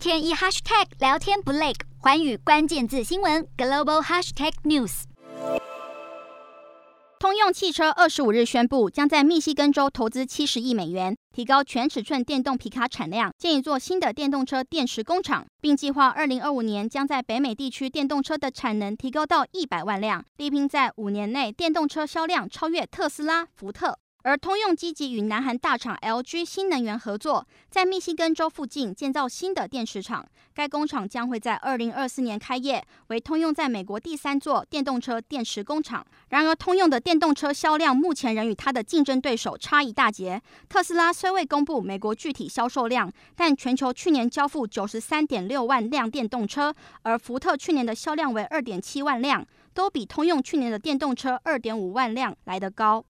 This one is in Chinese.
天一 hashtag 聊天不累，环宇关键字新闻 global hashtag news。通用汽车二十五日宣布，将在密西根州投资七十亿美元，提高全尺寸电动皮卡产量，建一座新的电动车电池工厂，并计划二零二五年将在北美地区电动车的产能提高到一百万辆，力拼在五年内电动车销量超越特斯拉、福特。而通用积极与南韩大厂 LG 新能源合作，在密西根州附近建造新的电池厂。该工厂将会在二零二四年开业，为通用在美国第三座电动车电池工厂。然而，通用的电动车销量目前仍与它的竞争对手差一大截。特斯拉虽未公布美国具体销售量，但全球去年交付九十三点六万辆电动车，而福特去年的销量为二点七万辆，都比通用去年的电动车二点五万辆来得高。